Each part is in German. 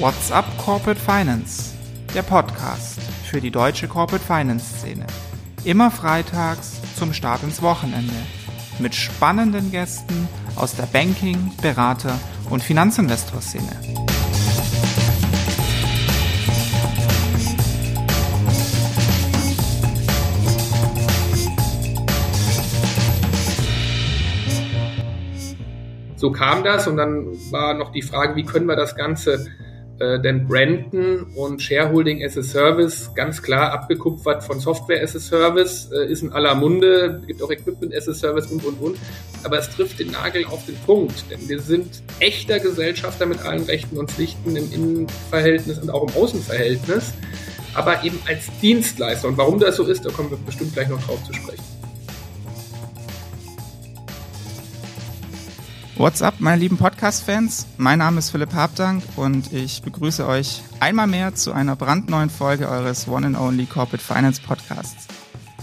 What's up Corporate Finance? Der Podcast für die deutsche Corporate Finance Szene. Immer freitags zum Start ins Wochenende. Mit spannenden Gästen aus der Banking-, Berater- und Finanzinvestor-Szene. So kam das und dann war noch die Frage, wie können wir das Ganze äh, denn branden und Shareholding as a Service, ganz klar abgekupfert von Software as a Service, äh, ist in aller Munde, gibt auch Equipment as a Service und, und, und. Aber es trifft den Nagel auf den Punkt, denn wir sind echter Gesellschafter mit allen Rechten und Pflichten im Innenverhältnis und auch im Außenverhältnis, aber eben als Dienstleister. Und warum das so ist, da kommen wir bestimmt gleich noch drauf zu sprechen. What's up, meine lieben Podcast-Fans? Mein Name ist Philipp Habdank und ich begrüße euch einmal mehr zu einer brandneuen Folge eures One and Only Corporate Finance Podcasts.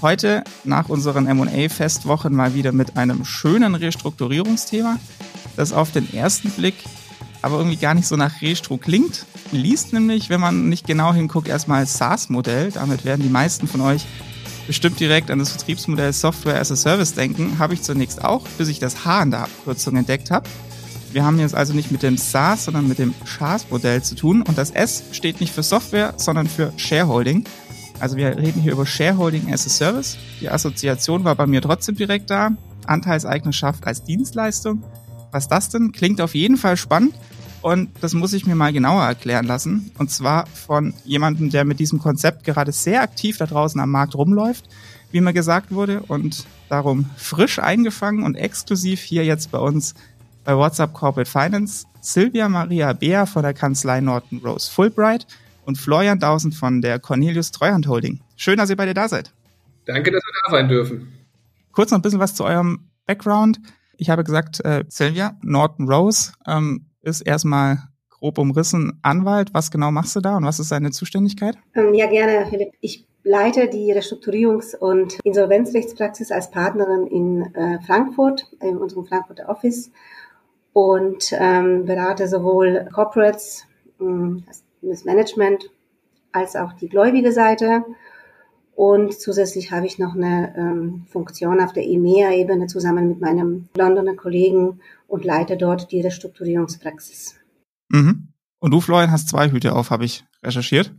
Heute nach unseren M&A-Festwochen mal wieder mit einem schönen Restrukturierungsthema, das auf den ersten Blick aber irgendwie gar nicht so nach Restru klingt. Liest nämlich, wenn man nicht genau hinguckt, erstmal SaaS-Modell. Damit werden die meisten von euch bestimmt direkt an das Vertriebsmodell Software as a Service denken, habe ich zunächst auch, bis ich das H in der Abkürzung entdeckt habe. Wir haben jetzt also nicht mit dem SaaS, sondern mit dem SaaS-Modell zu tun. Und das S steht nicht für Software, sondern für Shareholding. Also wir reden hier über Shareholding as a Service. Die Assoziation war bei mir trotzdem direkt da. Anteilseignerschaft als Dienstleistung. Was das denn? Klingt auf jeden Fall spannend. Und das muss ich mir mal genauer erklären lassen. Und zwar von jemandem, der mit diesem Konzept gerade sehr aktiv da draußen am Markt rumläuft, wie mir gesagt wurde. Und darum frisch eingefangen und exklusiv hier jetzt bei uns bei WhatsApp Corporate Finance Silvia Maria Beer von der Kanzlei Norton Rose Fulbright und Florian Dausend von der Cornelius Treuhand Holding. Schön, dass ihr beide da seid. Danke, dass wir da sein dürfen. Kurz noch ein bisschen was zu eurem Background. Ich habe gesagt, äh, Silvia, Norton Rose, ähm, ist erstmal grob umrissen Anwalt. Was genau machst du da und was ist deine Zuständigkeit? Ähm, ja, gerne, Philipp. Ich leite die Restrukturierungs- und Insolvenzrechtspraxis als Partnerin in äh, Frankfurt, in unserem Frankfurter Office und ähm, berate sowohl Corporates, äh, das Management, als auch die gläubige Seite. Und zusätzlich habe ich noch eine ähm, Funktion auf der EMEA-Ebene zusammen mit meinem Londoner Kollegen und leite dort die Restrukturierungspraxis. Mhm. Und du, Florian, hast zwei Hüte auf, habe ich recherchiert.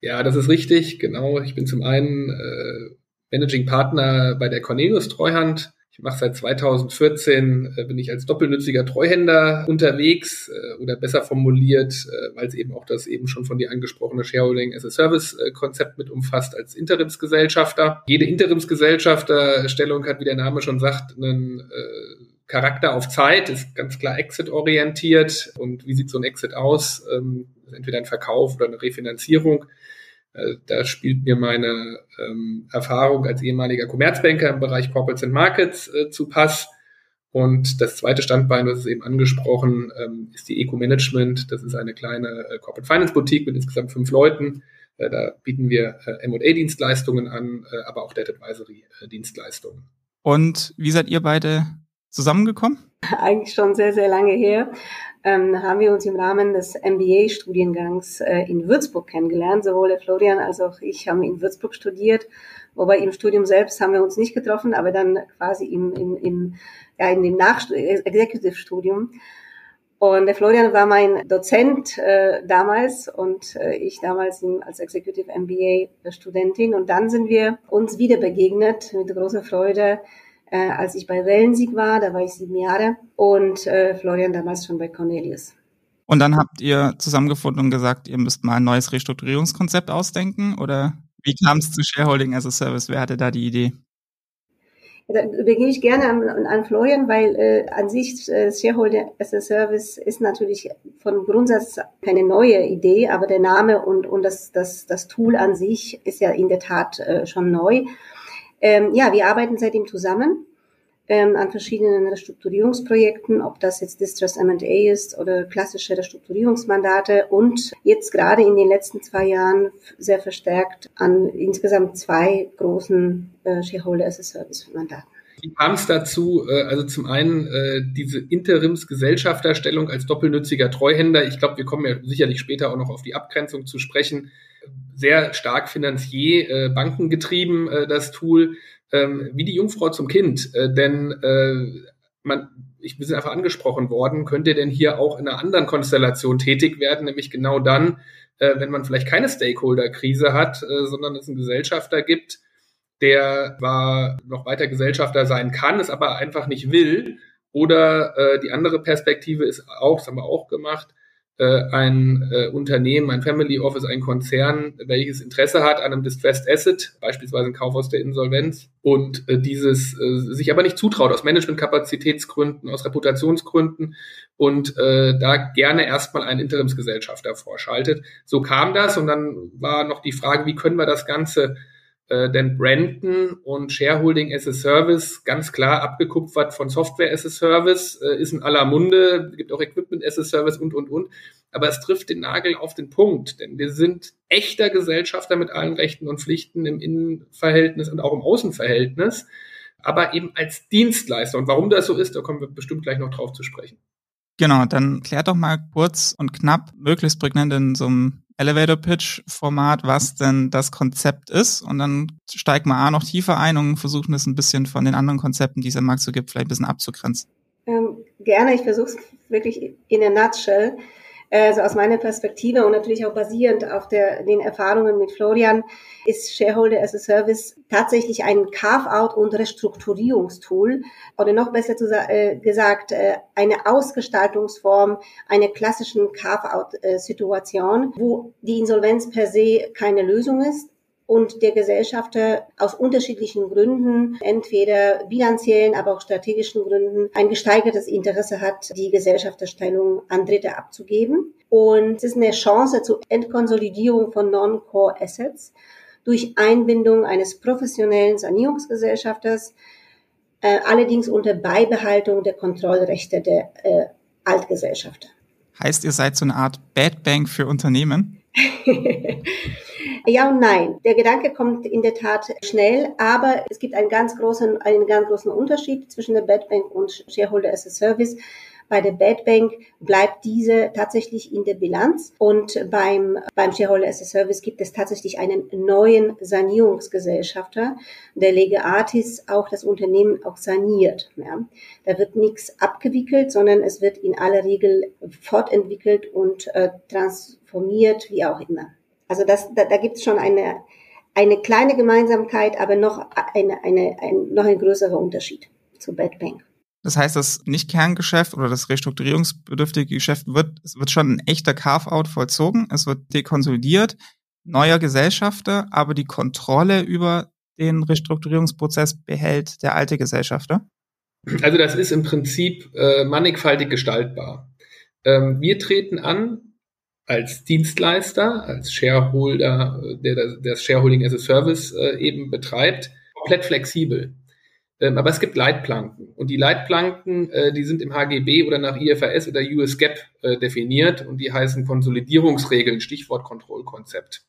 Ja, das ist richtig, genau. Ich bin zum einen äh, Managing Partner bei der Cornelius Treuhand ich mache seit 2014, äh, bin ich als doppelnütziger Treuhänder unterwegs äh, oder besser formuliert, äh, weil es eben auch das eben schon von dir angesprochene Shareholding as a Service äh, Konzept mit umfasst als Interimsgesellschafter. Jede Interimsgesellschafterstellung hat, wie der Name schon sagt, einen äh, Charakter auf Zeit, ist ganz klar Exit-orientiert. Und wie sieht so ein Exit aus? Ähm, entweder ein Verkauf oder eine Refinanzierung. Äh, da spielt mir meine ähm, Erfahrung als ehemaliger Commerzbanker im Bereich Corporates and Markets äh, zu Pass. Und das zweite Standbein, das ist eben angesprochen, ähm, ist die Eco-Management. Das ist eine kleine äh, Corporate Finance Boutique mit insgesamt fünf Leuten. Äh, da bieten wir äh, M&A-Dienstleistungen an, äh, aber auch Debt Advisory-Dienstleistungen. Und wie seid ihr beide zusammengekommen? Eigentlich schon sehr, sehr lange her ähm, haben wir uns im Rahmen des MBA-Studiengangs äh, in Würzburg kennengelernt. Sowohl der Florian als auch ich haben in Würzburg studiert. Wobei im Studium selbst haben wir uns nicht getroffen, aber dann quasi im, im, im, ja, in dem Nach Executive-Studium. Und der Florian war mein Dozent äh, damals und äh, ich damals als Executive MBA Studentin. Und dann sind wir uns wieder begegnet mit großer Freude äh, als ich bei Wellensieg war, da war ich sieben Jahre und äh, Florian damals schon bei Cornelius. Und dann habt ihr zusammengefunden und gesagt, ihr müsst mal ein neues Restrukturierungskonzept ausdenken oder wie kam es zu Shareholding as a Service? Wer hatte da die Idee? Da übergebe ich gerne an, an Florian, weil äh, an sich äh, Shareholder as a Service ist natürlich von Grundsatz keine neue Idee, aber der Name und, und das, das, das Tool an sich ist ja in der Tat äh, schon neu. Ähm, ja, wir arbeiten seitdem zusammen ähm, an verschiedenen Restrukturierungsprojekten, ob das jetzt Distress M&A ist oder klassische Restrukturierungsmandate und jetzt gerade in den letzten zwei Jahren sehr verstärkt an insgesamt zwei großen äh, Shareholder as a Service Mandaten. Wie kam es dazu? Äh, also zum einen äh, diese Interimsgesellschafterstellung als doppelnütziger Treuhänder. Ich glaube, wir kommen ja sicherlich später auch noch auf die Abgrenzung zu sprechen. Sehr stark finanzier, äh, bankengetrieben äh, das Tool, ähm, wie die Jungfrau zum Kind. Äh, denn äh, man, ich bin einfach angesprochen worden, könnte denn hier auch in einer anderen Konstellation tätig werden, nämlich genau dann, äh, wenn man vielleicht keine Stakeholder-Krise hat, äh, sondern es einen Gesellschafter gibt, der zwar noch weiter Gesellschafter sein kann, es aber einfach nicht will. Oder äh, die andere Perspektive ist auch, das haben wir auch gemacht, ein äh, Unternehmen, ein Family Office, ein Konzern, welches Interesse hat an einem Distressed Asset, beispielsweise ein Kauf aus der Insolvenz, und äh, dieses äh, sich aber nicht zutraut aus Managementkapazitätsgründen, aus Reputationsgründen und äh, da gerne erstmal einen Interimsgesellschafter vorschaltet. So kam das und dann war noch die Frage, wie können wir das Ganze äh, denn Brandon und Shareholding as a Service ganz klar abgekupfert von Software as a Service, äh, ist in aller Munde, gibt auch Equipment as a Service und, und, und. Aber es trifft den Nagel auf den Punkt, denn wir sind echter Gesellschafter mit allen Rechten und Pflichten im Innenverhältnis und auch im Außenverhältnis, aber eben als Dienstleister. Und warum das so ist, da kommen wir bestimmt gleich noch drauf zu sprechen. Genau, dann klärt doch mal kurz und knapp, möglichst prägnant in so einem Elevator Pitch Format, was denn das Konzept ist. Und dann steigt man A noch tiefer ein und versuchen es ein bisschen von den anderen Konzepten, die es im Markt so gibt, vielleicht ein bisschen abzugrenzen. Ähm, gerne, ich versuche es wirklich in a nutshell. Also aus meiner Perspektive und natürlich auch basierend auf der, den Erfahrungen mit Florian, ist Shareholder as a Service tatsächlich ein Carve-out und Restrukturierungstool. Oder noch besser zu, äh, gesagt, äh, eine Ausgestaltungsform einer klassischen Carve-out-Situation, wo die Insolvenz per se keine Lösung ist, und der Gesellschafter aus unterschiedlichen Gründen, entweder bilanziellen, aber auch strategischen Gründen, ein gesteigertes Interesse hat, die Gesellschafterstellung an Dritte abzugeben. Und es ist eine Chance zur Entkonsolidierung von Non-Core Assets durch Einbindung eines professionellen Sanierungsgesellschafters, äh, allerdings unter Beibehaltung der Kontrollrechte der äh, Altgesellschafter. Heißt, ihr seid so eine Art Bad Bank für Unternehmen? Ja und nein. Der Gedanke kommt in der Tat schnell, aber es gibt einen ganz großen, einen ganz großen Unterschied zwischen der Bad Bank und Shareholder as a Service. Bei der Bad Bank bleibt diese tatsächlich in der Bilanz und beim, beim Shareholder as a Service gibt es tatsächlich einen neuen Sanierungsgesellschafter, der Lege Artis auch das Unternehmen auch saniert. Ja. Da wird nichts abgewickelt, sondern es wird in aller Regel fortentwickelt und äh, transformiert, wie auch immer. Also das, da, da gibt es schon eine, eine kleine Gemeinsamkeit, aber noch, eine, eine, ein, noch ein größerer Unterschied zu Bad Bank. Das heißt, das Nicht-Kerngeschäft oder das restrukturierungsbedürftige Geschäft wird, es wird schon ein echter Carve-out vollzogen, es wird dekonsolidiert, neuer Gesellschafter, aber die Kontrolle über den Restrukturierungsprozess behält der alte Gesellschafter? Also das ist im Prinzip äh, mannigfaltig gestaltbar. Ähm, wir treten an als Dienstleister, als Shareholder, der das Shareholding as a Service äh, eben betreibt, komplett flexibel. Ähm, aber es gibt Leitplanken und die Leitplanken, äh, die sind im HGB oder nach IFRS oder US GAAP äh, definiert und die heißen Konsolidierungsregeln, Stichwort Kontrollkonzept.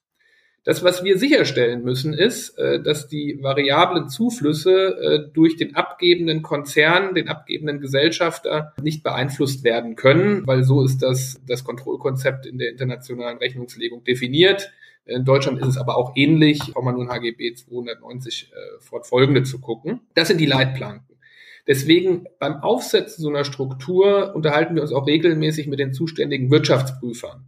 Das, was wir sicherstellen müssen, ist, äh, dass die variablen Zuflüsse durch den abgebenden Konzern, den abgebenden Gesellschafter nicht beeinflusst werden können, weil so ist das, das Kontrollkonzept in der internationalen Rechnungslegung definiert. In Deutschland ist es aber auch ähnlich, auch mal nur ein HGB 290 äh, fortfolgende zu gucken. Das sind die Leitplanken. Deswegen beim Aufsetzen so einer Struktur unterhalten wir uns auch regelmäßig mit den zuständigen Wirtschaftsprüfern.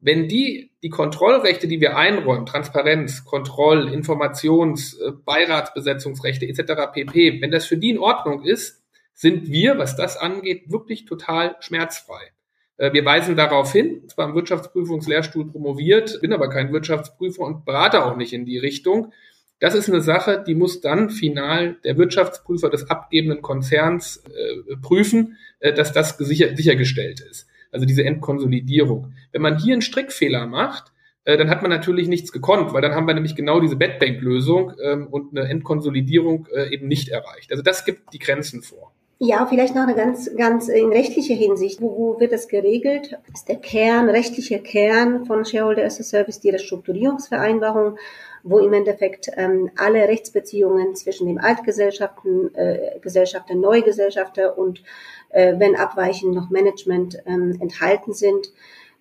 Wenn die die Kontrollrechte, die wir einräumen, Transparenz, Kontroll, Informations-, äh, Beiratsbesetzungsrechte etc. pp., wenn das für die in Ordnung ist, sind wir, was das angeht, wirklich total schmerzfrei. Äh, wir weisen darauf hin, zwar im Wirtschaftsprüfungslehrstuhl promoviert, bin aber kein Wirtschaftsprüfer und berate auch nicht in die Richtung. Das ist eine Sache, die muss dann final der Wirtschaftsprüfer des abgebenden Konzerns äh, prüfen, äh, dass das sicher, sichergestellt ist also diese Endkonsolidierung. Wenn man hier einen Strickfehler macht, äh, dann hat man natürlich nichts gekonnt, weil dann haben wir nämlich genau diese Bedbank-Lösung ähm, und eine Endkonsolidierung äh, eben nicht erreicht. Also das gibt die Grenzen vor. Ja, vielleicht noch eine ganz, ganz in rechtlicher Hinsicht. Wo, wo wird das geregelt? Ist der Kern, rechtliche Kern von Shareholder as a Service die Restrukturierungsvereinbarung wo im Endeffekt ähm, alle Rechtsbeziehungen zwischen dem Altgesellschaften, äh, Gesellschafter, Neugesellschafter und äh, wenn abweichend noch Management ähm, enthalten sind,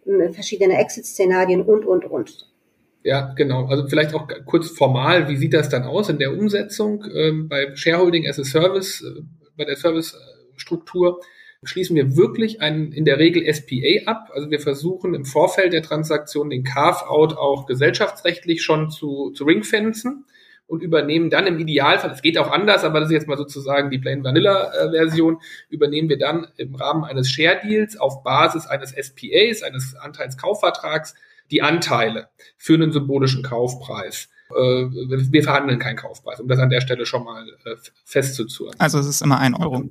äh, verschiedene Exit-Szenarien und, und, und. Ja, genau. Also vielleicht auch kurz formal, wie sieht das dann aus in der Umsetzung ähm, bei Shareholding as a Service, bei der Service-Struktur? Schließen wir wirklich einen in der Regel SPA ab. Also wir versuchen im Vorfeld der Transaktion den Carve-out auch gesellschaftsrechtlich schon zu, zu ringfenzen und übernehmen dann im Idealfall, es geht auch anders, aber das ist jetzt mal sozusagen die Plain Vanilla äh, Version, übernehmen wir dann im Rahmen eines Share Deals auf Basis eines SPAs, eines Anteilskaufvertrags, die Anteile für einen symbolischen Kaufpreis. Äh, wir verhandeln keinen Kaufpreis, um das an der Stelle schon mal äh, festzuzurren. Also es ist immer ein Euro.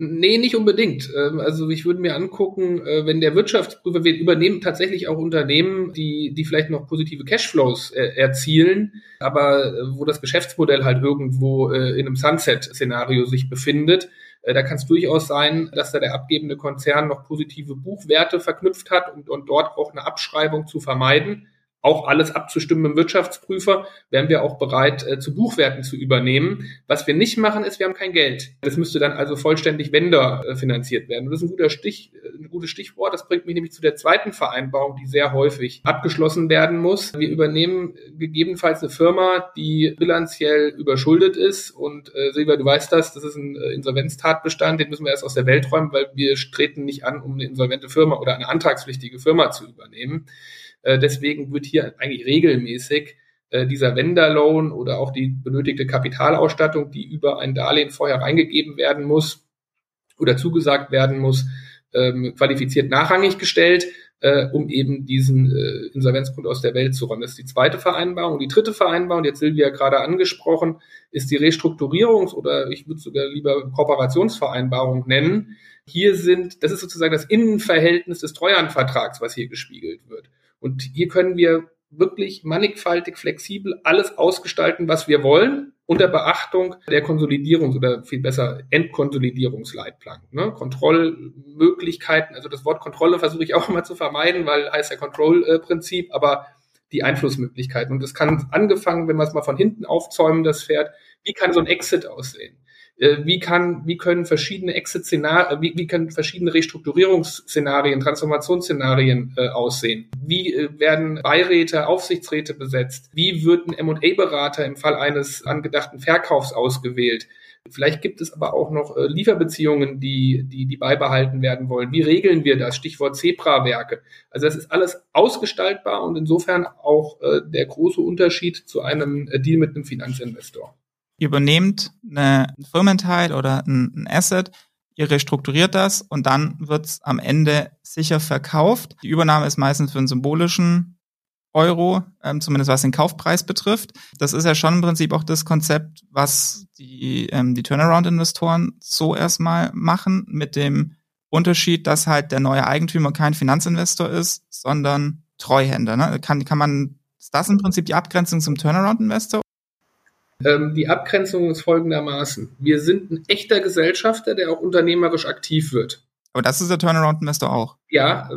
Nee, nicht unbedingt. Ähm, also ich würde mir angucken, äh, wenn der Wirtschaftsprüfer, wir übernehmen tatsächlich auch Unternehmen, die, die vielleicht noch positive Cashflows erzielen, aber wo das Geschäftsmodell halt irgendwo in einem Sunset-Szenario sich befindet. Da kann es durchaus sein, dass da der abgebende Konzern noch positive Buchwerte verknüpft hat und, und dort auch eine Abschreibung zu vermeiden auch alles abzustimmen im Wirtschaftsprüfer, wären wir auch bereit, äh, zu Buchwerten zu übernehmen. Was wir nicht machen, ist, wir haben kein Geld. Das müsste dann also vollständig Vendor äh, finanziert werden. Und das ist ein guter Stich, äh, ein gutes Stichwort. Das bringt mich nämlich zu der zweiten Vereinbarung, die sehr häufig abgeschlossen werden muss. Wir übernehmen gegebenenfalls eine Firma, die bilanziell überschuldet ist. Und äh, Silvia, du weißt das, das ist ein äh, Insolvenztatbestand, den müssen wir erst aus der Welt räumen, weil wir treten nicht an, um eine insolvente Firma oder eine antragspflichtige Firma zu übernehmen. Äh, deswegen wird hier eigentlich regelmäßig äh, dieser Vendor-Loan oder auch die benötigte Kapitalausstattung, die über ein Darlehen vorher reingegeben werden muss oder zugesagt werden muss, ähm, qualifiziert nachrangig gestellt, äh, um eben diesen Insolvenzgrund aus der Welt zu räumen. Das ist die zweite Vereinbarung. Die dritte Vereinbarung, die hat Silvia gerade angesprochen, ist die Restrukturierungs- oder ich würde sogar lieber Kooperationsvereinbarung nennen. Hier sind, das ist sozusagen das Innenverhältnis des Treuhandvertrags, was hier gespiegelt wird. Und hier können wir wirklich mannigfaltig, flexibel alles ausgestalten, was wir wollen, unter Beachtung der Konsolidierungs- oder viel besser Endkonsolidierungsleitplanken. Ne? Kontrollmöglichkeiten, also das Wort Kontrolle versuche ich auch immer zu vermeiden, weil heißt ja Control-Prinzip, aber die Einflussmöglichkeiten. Und es kann angefangen, wenn wir es mal von hinten aufzäumen, das Pferd, wie kann so ein Exit aussehen? Äh, wie kann, wie können verschiedene Exit-Szenarien, wie, wie können verschiedene Restrukturierungsszenarien, Transformationsszenarien äh, aussehen? Wie äh, werden Beiräte, Aufsichtsräte besetzt? Wie wird ein M&A-Berater im Fall eines angedachten Verkaufs ausgewählt? Vielleicht gibt es aber auch noch äh, Lieferbeziehungen, die, die, die beibehalten werden wollen. Wie regeln wir das? Stichwort Zebra-Werke. Also das ist alles ausgestaltbar und insofern auch äh, der große Unterschied zu einem äh, Deal mit einem Finanzinvestor. Ihr übernehmt eine, einen Firmenteil oder ein, ein Asset, ihr restrukturiert das und dann wird es am Ende sicher verkauft. Die Übernahme ist meistens für einen symbolischen Euro, ähm, zumindest was den Kaufpreis betrifft. Das ist ja schon im Prinzip auch das Konzept, was die, ähm, die Turnaround-Investoren so erstmal machen, mit dem Unterschied, dass halt der neue Eigentümer kein Finanzinvestor ist, sondern Treuhänder. Ne? Kann, kann man, ist das im Prinzip die Abgrenzung zum Turnaround-Investor? Ähm, die Abgrenzung ist folgendermaßen. Wir sind ein echter Gesellschafter, der auch unternehmerisch aktiv wird. Aber das ist der Turnaround-Investor auch. Ja,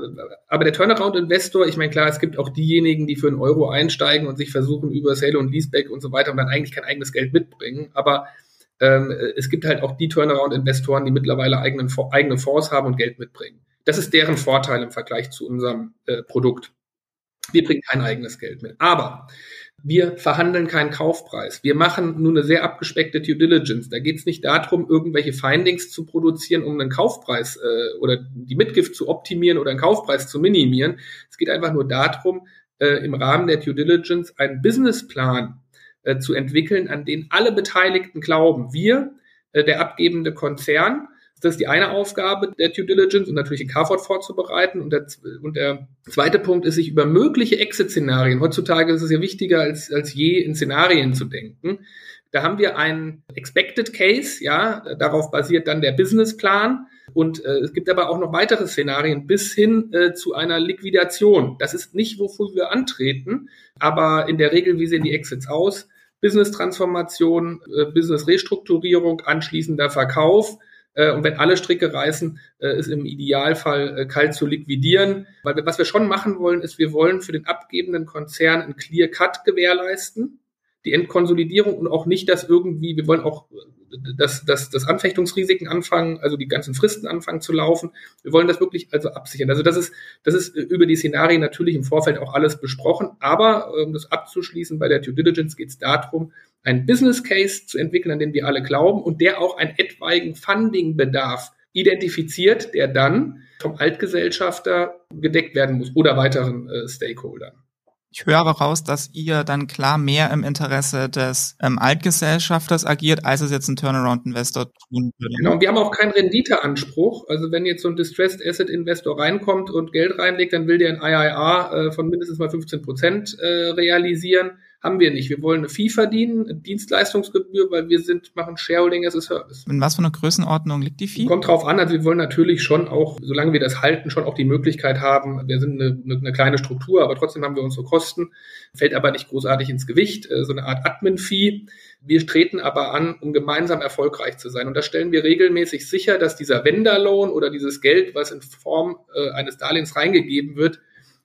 aber der Turnaround-Investor, ich meine, klar, es gibt auch diejenigen, die für einen Euro einsteigen und sich versuchen über Sale und Leaseback und so weiter und dann eigentlich kein eigenes Geld mitbringen. Aber ähm, es gibt halt auch die Turnaround-Investoren, die mittlerweile eigenen, eigene Fonds haben und Geld mitbringen. Das ist deren Vorteil im Vergleich zu unserem äh, Produkt. Wir bringen kein eigenes Geld mit. Aber wir verhandeln keinen Kaufpreis. Wir machen nur eine sehr abgespeckte Due Diligence. Da geht es nicht darum, irgendwelche Findings zu produzieren, um einen Kaufpreis äh, oder die Mitgift zu optimieren oder einen Kaufpreis zu minimieren. Es geht einfach nur darum, äh, im Rahmen der Due Diligence einen Businessplan äh, zu entwickeln, an den alle Beteiligten glauben. Wir, äh, der abgebende Konzern, das ist die eine Aufgabe der Due Diligence und natürlich den Carport vorzubereiten. Und der, und der zweite Punkt ist, sich über mögliche Exit-Szenarien, heutzutage ist es ja wichtiger als, als je in Szenarien zu denken. Da haben wir einen Expected Case, ja, darauf basiert dann der Businessplan. Und äh, es gibt aber auch noch weitere Szenarien bis hin äh, zu einer Liquidation. Das ist nicht, wofür wir antreten, aber in der Regel, wie sehen die Exits aus? Business-Transformation, äh, Business-Restrukturierung, anschließender Verkauf und wenn alle Stricke reißen, äh, ist im Idealfall äh, kalt zu liquidieren. Weil was wir schon machen wollen, ist, wir wollen für den abgebenden Konzern einen Clear Cut gewährleisten die Entkonsolidierung und auch nicht, dass irgendwie, wir wollen auch, dass, dass, dass Anfechtungsrisiken anfangen, also die ganzen Fristen anfangen zu laufen. Wir wollen das wirklich also absichern. Also das ist, das ist über die Szenarien natürlich im Vorfeld auch alles besprochen, aber um das abzuschließen, bei der Due Diligence geht es darum, einen Business Case zu entwickeln, an den wir alle glauben und der auch einen etwaigen Funding-Bedarf identifiziert, der dann vom Altgesellschafter gedeckt werden muss oder weiteren äh, Stakeholdern. Ich höre raus, dass ihr dann klar mehr im Interesse des ähm, Altgesellschafters agiert, als es jetzt ein Turnaround-Investor tun würde. Genau, wir haben auch keinen Renditeanspruch. Also wenn jetzt so ein Distressed Asset Investor reinkommt und Geld reinlegt, dann will der ein IIR äh, von mindestens mal 15 Prozent äh, realisieren haben wir nicht. Wir wollen eine Fee verdienen, eine Dienstleistungsgebühr, weil wir sind, machen Shareholding as a Service. In was für einer Größenordnung liegt die Fee? Kommt drauf an, also wir wollen natürlich schon auch, solange wir das halten, schon auch die Möglichkeit haben, wir sind eine, eine, eine kleine Struktur, aber trotzdem haben wir unsere Kosten, fällt aber nicht großartig ins Gewicht, äh, so eine Art Admin-Fee. Wir treten aber an, um gemeinsam erfolgreich zu sein. Und da stellen wir regelmäßig sicher, dass dieser Vendor-Loan oder dieses Geld, was in Form äh, eines Darlehens reingegeben wird,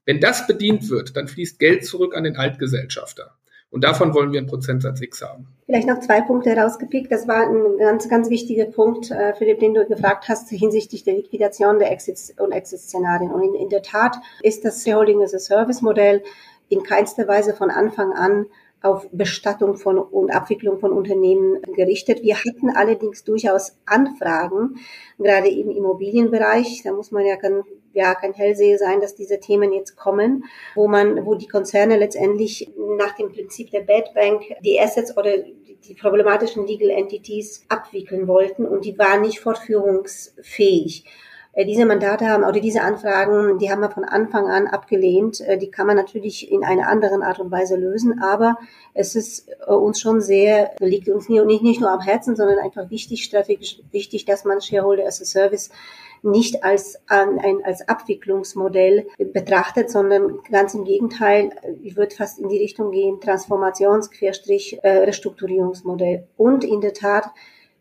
wenn das bedient wird, dann fließt Geld zurück an den Altgesellschafter. Und davon wollen wir einen Prozentsatz X haben. Vielleicht noch zwei Punkte herausgepickt. Das war ein ganz, ganz wichtiger Punkt, äh, Philipp, den du gefragt hast hinsichtlich der Liquidation der Exit- und Exit-Szenarien. Und in, in der Tat ist das Shareholding as a Service Modell in keinster Weise von Anfang an auf Bestattung von und Abwicklung von Unternehmen gerichtet. Wir hatten allerdings durchaus Anfragen, gerade im Immobilienbereich. Da muss man ja ja kein Hellseher sein, dass diese Themen jetzt kommen, wo man, wo die Konzerne letztendlich nach dem Prinzip der Bad Bank die Assets oder die problematischen Legal Entities abwickeln wollten und die waren nicht fortführungsfähig. Äh, diese Mandate haben oder diese Anfragen, die haben wir von Anfang an abgelehnt. Äh, die kann man natürlich in einer anderen Art und Weise lösen, aber es ist äh, uns schon sehr, liegt uns nicht, nicht nur am Herzen, sondern einfach wichtig, strategisch wichtig, dass man Shareholder as a Service nicht als, ein, als Abwicklungsmodell betrachtet, sondern ganz im Gegenteil, ich würde fast in die Richtung gehen, Transformations-Restrukturierungsmodell. Und in der Tat,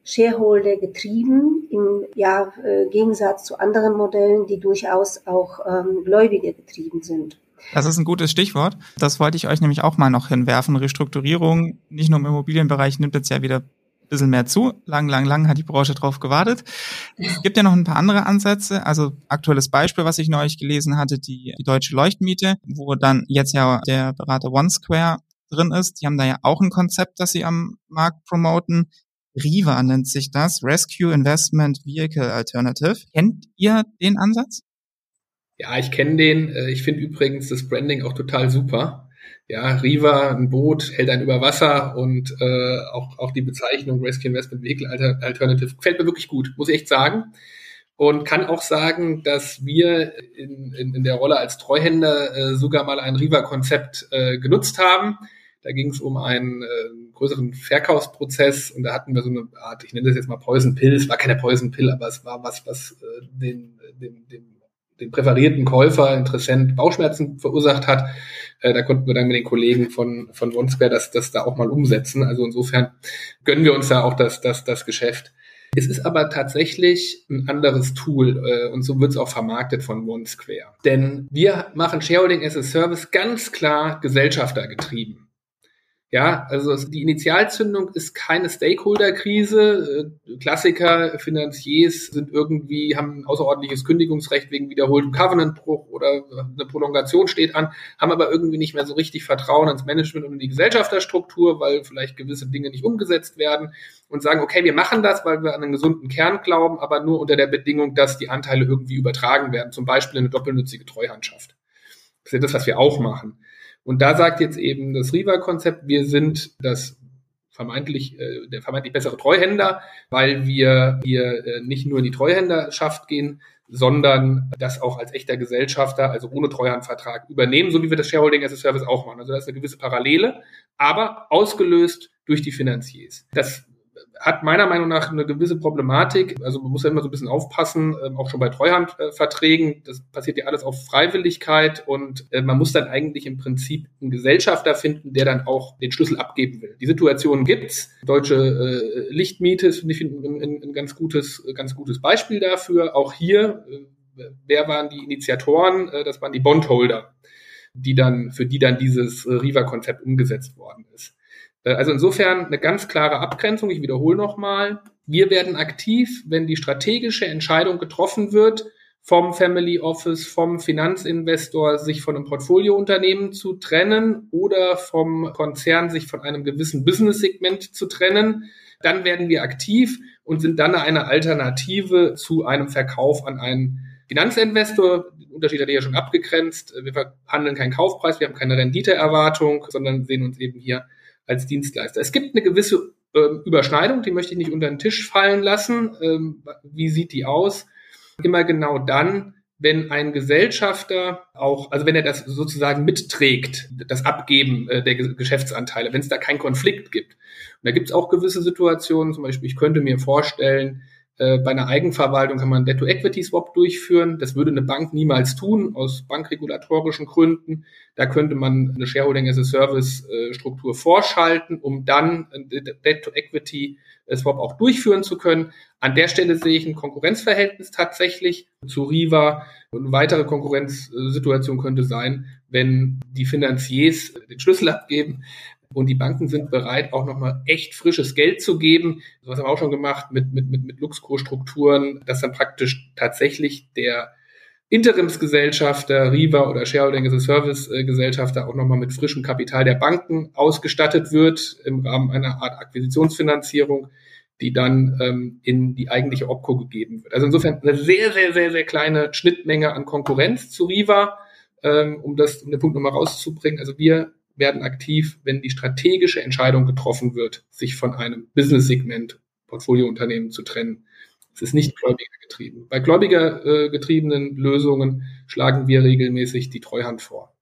Shareholder getrieben, im ja, äh, Gegensatz zu anderen Modellen, die durchaus auch ähm, Gläubiger getrieben sind. Das ist ein gutes Stichwort. Das wollte ich euch nämlich auch mal noch hinwerfen. Restrukturierung, nicht nur im Immobilienbereich, nimmt jetzt ja wieder ein bisschen mehr zu. Lang, lang, lang hat die Branche drauf gewartet. Es gibt ja noch ein paar andere Ansätze. Also aktuelles Beispiel, was ich neulich gelesen hatte, die, die deutsche Leuchtmiete, wo dann jetzt ja der Berater OneSquare drin ist. Die haben da ja auch ein Konzept, das sie am Markt promoten. Riva nennt sich das, Rescue Investment Vehicle Alternative. Kennt ihr den Ansatz? Ja, ich kenne den. Äh, ich finde übrigens das Branding auch total super. Ja, Riva, ein Boot, hält einen über Wasser und äh, auch, auch die Bezeichnung Rescue Investment Vehicle Alternative gefällt mir wirklich gut, muss ich echt sagen. Und kann auch sagen, dass wir in, in, in der Rolle als Treuhänder äh, sogar mal ein Riva-Konzept äh, genutzt haben. Da ging es um einen äh, größeren Verkaufsprozess und da hatten wir so eine Art, ich nenne das jetzt mal Poison Pill, es war keine Poison Pill, aber es war was, was äh, den, den, den, den präferierten Käufer, Interessent Bauchschmerzen verursacht hat. Äh, da konnten wir dann mit den Kollegen von, von OneSquare das, das da auch mal umsetzen. Also insofern gönnen wir uns da auch das, das, das Geschäft. Es ist aber tatsächlich ein anderes Tool äh, und so wird es auch vermarktet von OneSquare. Denn wir machen Shareholding as a Service ganz klar gesellschaftergetrieben. Ja, also die Initialzündung ist keine Stakeholder-Krise. Äh, Klassiker, Finanziers sind irgendwie, haben ein außerordentliches Kündigungsrecht wegen wiederholtem Covenantbruch oder eine Prolongation steht an, haben aber irgendwie nicht mehr so richtig Vertrauen ins Management und in die Gesellschafterstruktur, weil vielleicht gewisse Dinge nicht umgesetzt werden und sagen, okay, wir machen das, weil wir an einen gesunden Kern glauben, aber nur unter der Bedingung, dass die Anteile irgendwie übertragen werden, zum Beispiel in eine doppelnützige Treuhandschaft. Das ist das, was wir auch machen. Und da sagt jetzt eben das Riva-Konzept, wir sind das vermeintlich äh, der vermeintlich bessere Treuhänder, weil wir hier äh, nicht nur in die Treuhänderschaft gehen, sondern das auch als echter Gesellschafter, also ohne Treuhandvertrag übernehmen, so wie wir das Shareholding as a Service auch machen. Also da ist eine gewisse Parallele, aber ausgelöst durch die Finanziers. Das hat meiner Meinung nach eine gewisse Problematik. Also man muss ja immer so ein bisschen aufpassen, ähm, auch schon bei Treuhandverträgen. Das passiert ja alles auf Freiwilligkeit und äh, man muss dann eigentlich im Prinzip einen Gesellschafter finden, der dann auch den Schlüssel abgeben will. Die Situation gibt's. Deutsche äh, Lichtmiete ist, finde ich, ein, ganz gutes, ganz gutes Beispiel dafür. Auch hier, äh, wer waren die Initiatoren? Das waren die Bondholder, die dann, für die dann dieses Riva-Konzept umgesetzt worden ist. Äh, also insofern eine ganz klare Abgrenzung. Ich wiederhole nochmal. Wir werden aktiv, wenn die strategische Entscheidung getroffen wird, vom Family Office, vom Finanzinvestor, sich von einem Portfoliounternehmen zu trennen oder vom Konzern, sich von einem gewissen Business-Segment zu trennen. Dann werden wir aktiv und sind dann eine Alternative zu einem Verkauf an einen Finanzinvestor. Den Unterschied hat er ja schon abgegrenzt. Wir verhandeln keinen Kaufpreis, wir haben keine Renditeerwartung, sondern sehen uns eben hier als Dienstleister. Es gibt eine gewisse ähm, Überschneidung, die möchte ich nicht unter den Tisch fallen lassen. Ähm, wie sieht die aus? Immer genau dann, wenn ein Gesellschafter auch, also wenn er das sozusagen mitträgt, das Abgeben äh, der Geschäftsanteile, wenn es da keinen Konflikt gibt. Und da gibt es auch gewisse Situationen, zum Beispiel, ich könnte mir vorstellen, äh, bei einer Eigenverwaltung kann man Debt-to-Equity-Swap durchführen. Das würde eine Bank niemals tun, aus bankregulatorischen Gründen. Da könnte man eine Shareholding-as-a-Service-Struktur vorschalten, um dann Debt-to-Equity-Swap auch durchführen zu können. An der Stelle sehe ich ein Konkurrenzverhältnis tatsächlich zu Riva. Und eine weitere Konkurrenzsituation könnte sein, wenn die Finanziers den Schlüssel abgeben, und die Banken sind bereit, auch nochmal echt frisches Geld zu geben. Das haben wir auch schon gemacht mit, mit, mit, mit Luxco-Strukturen, dass dann praktisch tatsächlich der Interimsgesellschafter, Riva oder Shareholding as a Service Gesellschafter auch nochmal mit frischem Kapital der Banken ausgestattet wird im Rahmen einer Art Akquisitionsfinanzierung, die dann ähm, in die eigentliche Opco gegeben wird. Also insofern eine sehr, sehr, sehr, sehr kleine Schnittmenge an Konkurrenz zu Riva, ähm, um das, um den Punkt nochmal rauszubringen. Also wir werden aktiv, wenn die strategische Entscheidung getroffen wird, sich von einem Business-Segment, Portfoliounternehmen zu trennen. Es ist nicht gläubiger getrieben. Bei gläubiger äh, Lösungen schlagen wir regelmäßig die Treuhand vor.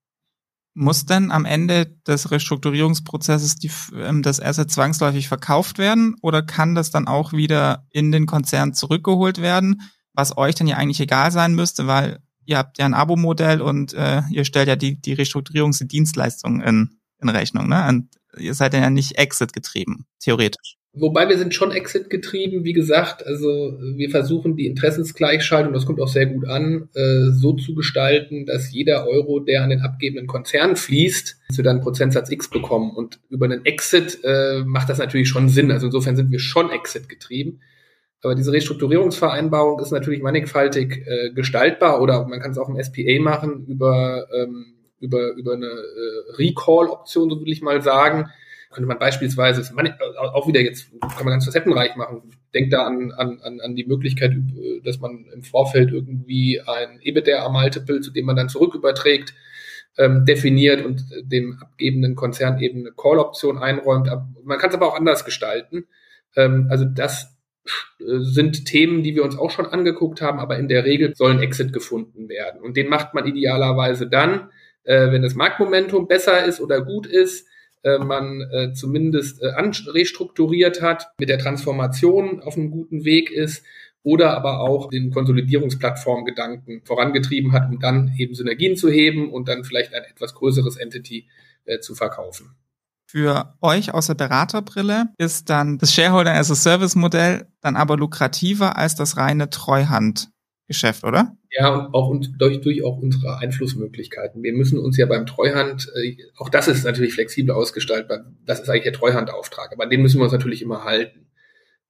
Muss denn am Ende des Restrukturierungsprozesses die, ähm, das Asset zwangsläufig verkauft werden oder kann das dann auch wieder in den Konzern zurückgeholt werden, was euch dann ja eigentlich egal sein müsste, weil ihr habt ja ein Abo-Modell und äh, ihr stellt ja die, die Restrukturierungsdienstleistungen in, in Rechnung. Ne? Und ihr seid ja nicht Exit getrieben, theoretisch. Wobei wir sind schon Exit getrieben, wie gesagt. Also wir versuchen die Interessensgleichschaltung, das kommt auch sehr gut an, äh, so zu gestalten, dass jeder Euro, der an den abgebenden Konzern fließt, zu dann Prozentsatz X bekommen. Und über einen Exit äh, macht das natürlich schon Sinn. Also insofern sind wir schon Exit getrieben. Aber diese Restrukturierungsvereinbarung ist natürlich mannigfaltig äh, gestaltbar oder man kann es auch im SPA machen über, ähm, über, über eine äh, Recall-Option, so will ich mal sagen. Könnte man beispielsweise, auch wieder jetzt, kann man ganz facettenreich machen. Denkt da an, an, an die Möglichkeit, dass man im Vorfeld irgendwie ein EBITDA-Multiple, zu dem man dann zurück überträgt, ähm, definiert und dem abgebenden Konzern eben eine Call-Option einräumt. Man kann es aber auch anders gestalten. Ähm, also das sind Themen, die wir uns auch schon angeguckt haben, aber in der Regel sollen Exit gefunden werden. Und den macht man idealerweise dann, äh, wenn das Marktmomentum besser ist oder gut ist, äh, man äh, zumindest äh, restrukturiert hat, mit der Transformation auf einem guten Weg ist oder aber auch den Konsolidierungsplattformgedanken vorangetrieben hat, um dann eben Synergien zu heben und dann vielleicht ein etwas größeres Entity äh, zu verkaufen. Für euch aus der Beraterbrille ist dann das Shareholder as a Service Modell dann aber lukrativer als das reine Treuhandgeschäft, oder? Ja, und auch und durch, durch auch unsere Einflussmöglichkeiten. Wir müssen uns ja beim Treuhand, äh, auch das ist natürlich flexibel ausgestaltbar, das ist eigentlich der Treuhandauftrag, aber den müssen wir uns natürlich immer halten.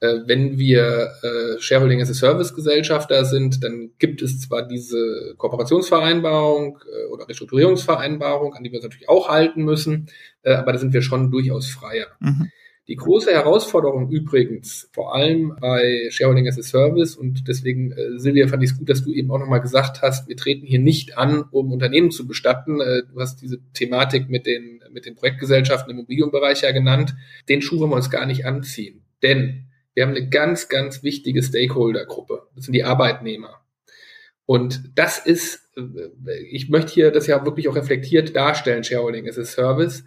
Äh, wenn wir äh, Shareholding as a Service Gesellschafter sind, dann gibt es zwar diese Kooperationsvereinbarung äh, oder Restrukturierungsvereinbarung, an die wir uns natürlich auch halten müssen, äh, aber da sind wir schon durchaus freier. Mhm. Die große Herausforderung übrigens, vor allem bei Shareholding as a Service, und deswegen, äh, Silvia, fand ich es gut, dass du eben auch nochmal gesagt hast, wir treten hier nicht an, um Unternehmen zu bestatten. Äh, du hast diese Thematik mit den, mit den Projektgesellschaften im Immobilienbereich ja genannt. Den Schuh wollen wir uns gar nicht anziehen. Denn wir haben eine ganz, ganz wichtige Stakeholder-Gruppe. Das sind die Arbeitnehmer. Und das ist, ich möchte hier das ja wirklich auch reflektiert darstellen, Shareholding as a Service.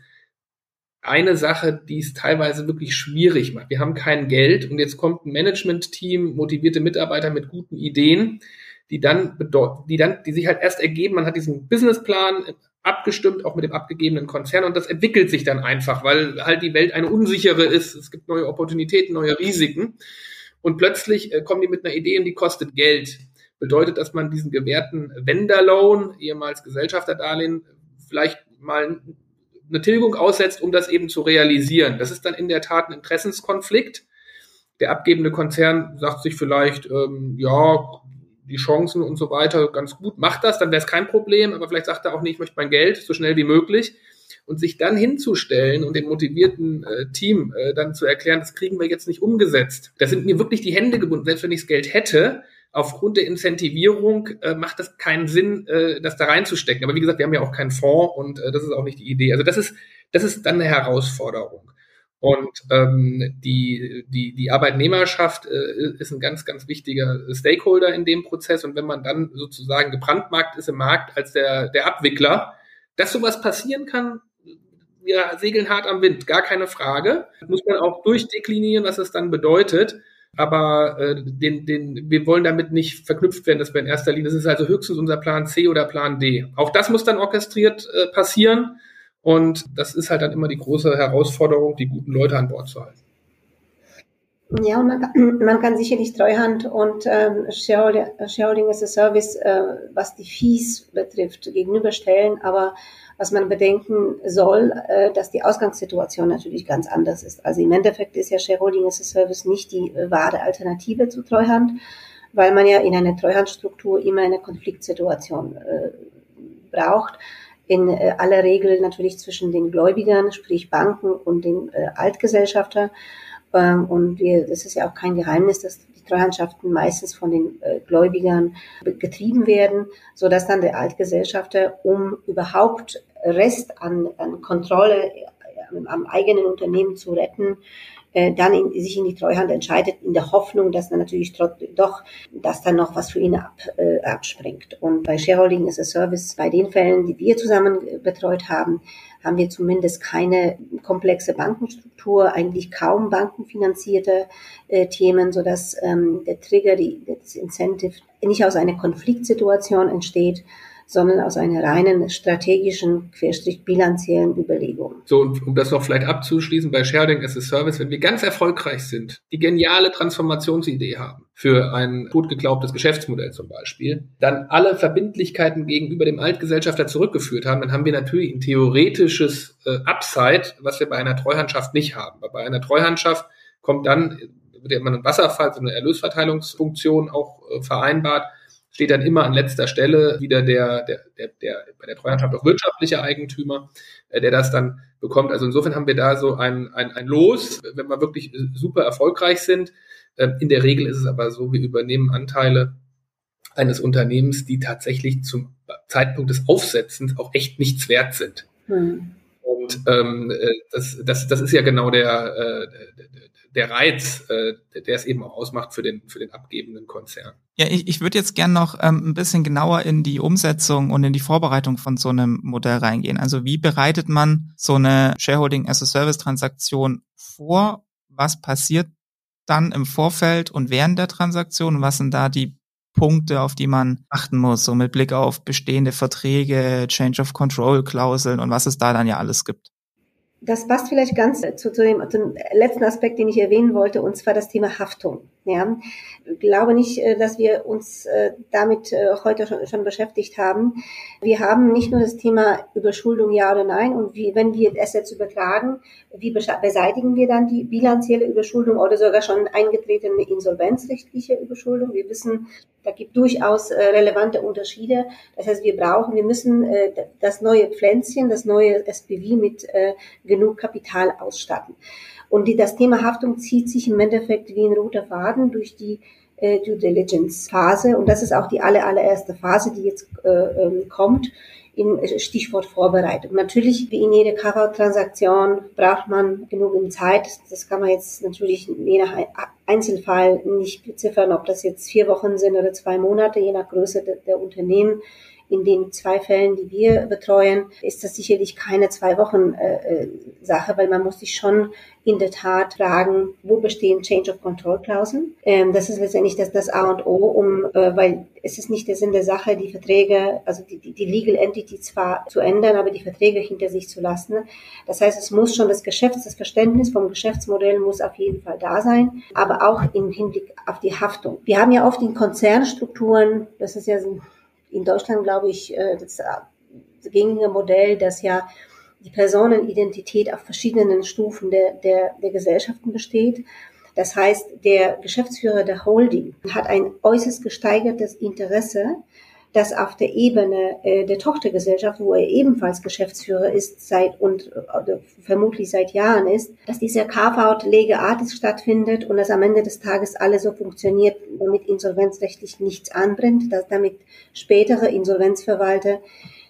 eine Sache, die es teilweise wirklich schwierig macht. Wir haben kein Geld und jetzt kommt ein Management-Team, motivierte Mitarbeiter mit guten Ideen, die dann, die dann, die sich halt erst ergeben. Man hat diesen Businessplan abgestimmt, auch mit dem abgegebenen Konzern und das entwickelt sich dann einfach, weil halt die Welt eine unsichere ist. Es gibt neue Opportunitäten, neue Risiken und plötzlich äh, kommen die mit einer Idee und die kostet Geld. Bedeutet, dass man diesen gewährten Vendor-Loan, ehemals Gesellschafterdarlehen, vielleicht mal eine Tilgung aussetzt, um das eben zu realisieren. Das ist dann in der Tat ein Interessenskonflikt. Der abgebende Konzern sagt sich vielleicht, ähm, ja, die Chancen und so weiter ganz gut, macht das, dann wäre es kein Problem, aber vielleicht sagt er auch nicht, ich möchte mein Geld so schnell wie möglich. Und sich dann hinzustellen und dem motivierten äh, Team äh, dann zu erklären, das kriegen wir jetzt nicht umgesetzt. Da sind mir wirklich die Hände gebunden. Selbst wenn ich das Geld hätte, aufgrund der Incentivierung äh, macht das keinen Sinn, äh, das da reinzustecken. Aber wie gesagt, wir haben ja auch keinen Fonds und äh, das ist auch nicht die Idee. Also das ist, das ist dann eine Herausforderung. Und ähm, die, die, die Arbeitnehmerschaft äh, ist ein ganz, ganz wichtiger Stakeholder in dem Prozess. Und wenn man dann sozusagen gebrandmarkt ist im Markt als der, der Abwickler, dass sowas passieren kann, wir segeln hart am Wind, gar keine Frage. Muss man auch durchdeklinieren, was es dann bedeutet aber äh, den, den, wir wollen damit nicht verknüpft werden, dass wir in erster Linie, das ist also höchstens unser Plan C oder Plan D. Auch das muss dann orchestriert äh, passieren und das ist halt dann immer die große Herausforderung, die guten Leute an Bord zu halten. Ja, und man kann, man kann sicherlich Treuhand und ähm, Shareholding as a Service, äh, was die Fees betrifft, gegenüberstellen, aber was man bedenken soll, äh, dass die Ausgangssituation natürlich ganz anders ist. Also im Endeffekt ist ja Shareholding as a Service nicht die äh, wahre Alternative zu Treuhand, weil man ja in einer Treuhandstruktur immer eine Konfliktsituation äh, braucht. In äh, aller Regel natürlich zwischen den Gläubigern, sprich Banken und den äh, Altgesellschafter. Ähm, und wir, das ist ja auch kein Geheimnis, dass Treuhandschaften meistens von den äh, Gläubigern getrieben werden, so dass dann der Altgesellschafter, um überhaupt Rest an, an Kontrolle am eigenen Unternehmen zu retten, äh, dann in, sich in die Treuhand entscheidet, in der Hoffnung, dass dann natürlich doch, dass dann noch was für ihn ab, äh, abspringt. Und bei Shareholding is a Service, bei den Fällen, die wir zusammen betreut haben, haben wir zumindest keine komplexe Bankenstruktur, eigentlich kaum bankenfinanzierte äh, Themen, sodass ähm, der Trigger, die, das Incentive nicht aus einer Konfliktsituation entsteht, sondern aus einer reinen strategischen, querstrich bilanziellen Überlegung. So, und um das noch vielleicht abzuschließen, bei Sharing as a Service, wenn wir ganz erfolgreich sind, die geniale Transformationsidee haben, für ein gut geglaubtes Geschäftsmodell zum Beispiel, dann alle Verbindlichkeiten gegenüber dem Altgesellschafter zurückgeführt haben, dann haben wir natürlich ein theoretisches äh, Upside, was wir bei einer Treuhandschaft nicht haben. Weil bei einer Treuhandschaft kommt dann, wird man einen Wasserfall, so eine Erlösverteilungsfunktion auch äh, vereinbart, steht dann immer an letzter Stelle wieder der, der, der, der bei der Treuhandschaft auch wirtschaftliche Eigentümer, äh, der das dann bekommt. Also insofern haben wir da so ein, ein, ein Los, wenn wir wirklich super erfolgreich sind. Ähm, in der Regel ist es aber so, wir übernehmen Anteile eines Unternehmens, die tatsächlich zum Zeitpunkt des Aufsetzens auch echt nichts wert sind. Hm. Und ähm, äh, das, das, das ist ja genau der, äh, der Reiz, äh, der es eben auch ausmacht für den, für den abgebenden Konzern. Ja, ich, ich würde jetzt gern noch ähm, ein bisschen genauer in die Umsetzung und in die Vorbereitung von so einem Modell reingehen. Also wie bereitet man so eine Shareholding as a Service Transaktion vor? Was passiert dann im Vorfeld und während der Transaktion? Was sind da die Punkte, auf die man achten muss, so mit Blick auf bestehende Verträge, Change of Control Klauseln und was es da dann ja alles gibt? Das passt vielleicht ganz zu, zu dem, zum letzten Aspekt, den ich erwähnen wollte, und zwar das Thema Haftung. Ja, glaube nicht, äh, dass wir uns äh, damit äh, heute schon, beschäftigt haben. Wir haben nicht nur das Thema Überschuldung, ja oder nein, und wie, wenn wir Assets übertragen, wie beseitigen wir dann die bilanzielle Überschuldung oder sogar schon eingetretene insolvenzrechtliche Überschuldung? Wir wissen, da gibt durchaus relevante Unterschiede. Das heißt, wir brauchen, wir müssen das neue Pflänzchen, das neue SPV mit genug Kapital ausstatten. Und die, das Thema Haftung zieht sich im Endeffekt wie ein roter Faden durch die äh, Due Diligence Phase. Und das ist auch die aller, allererste Phase, die jetzt äh, ähm, kommt in Stichwort Vorbereitung. Natürlich, wie in jeder Cover-Transaktion, braucht man genug Zeit. Das kann man jetzt natürlich je nach Einzelfall nicht beziffern, ob das jetzt vier Wochen sind oder zwei Monate, je nach Größe der, der Unternehmen in den zwei Fällen, die wir betreuen, ist das sicherlich keine zwei Wochen äh, äh, Sache, weil man muss sich schon in der Tat fragen, wo bestehen Change of Control Klauseln. Ähm, das ist letztendlich das, das A und O, um, äh, weil es ist nicht der Sinn der Sache, die Verträge, also die, die, die Legal Entity zwar zu ändern, aber die Verträge hinter sich zu lassen. Das heißt, es muss schon das Geschäfts, das Verständnis vom Geschäftsmodell muss auf jeden Fall da sein, aber auch im Hinblick auf die Haftung. Wir haben ja oft in Konzernstrukturen, das ist ja so in Deutschland, glaube ich, äh, das gängige Modell, dass ja die Personenidentität auf verschiedenen Stufen der, der, der Gesellschaften besteht. Das heißt, der Geschäftsführer der Holding hat ein äußerst gesteigertes Interesse dass auf der Ebene äh, der Tochtergesellschaft, wo er ebenfalls Geschäftsführer ist seit und äh, vermutlich seit Jahren ist, dass dieser Carve-out lege stattfindet und dass am Ende des Tages alles so funktioniert, damit insolvenzrechtlich nichts anbrennt, dass damit spätere Insolvenzverwalter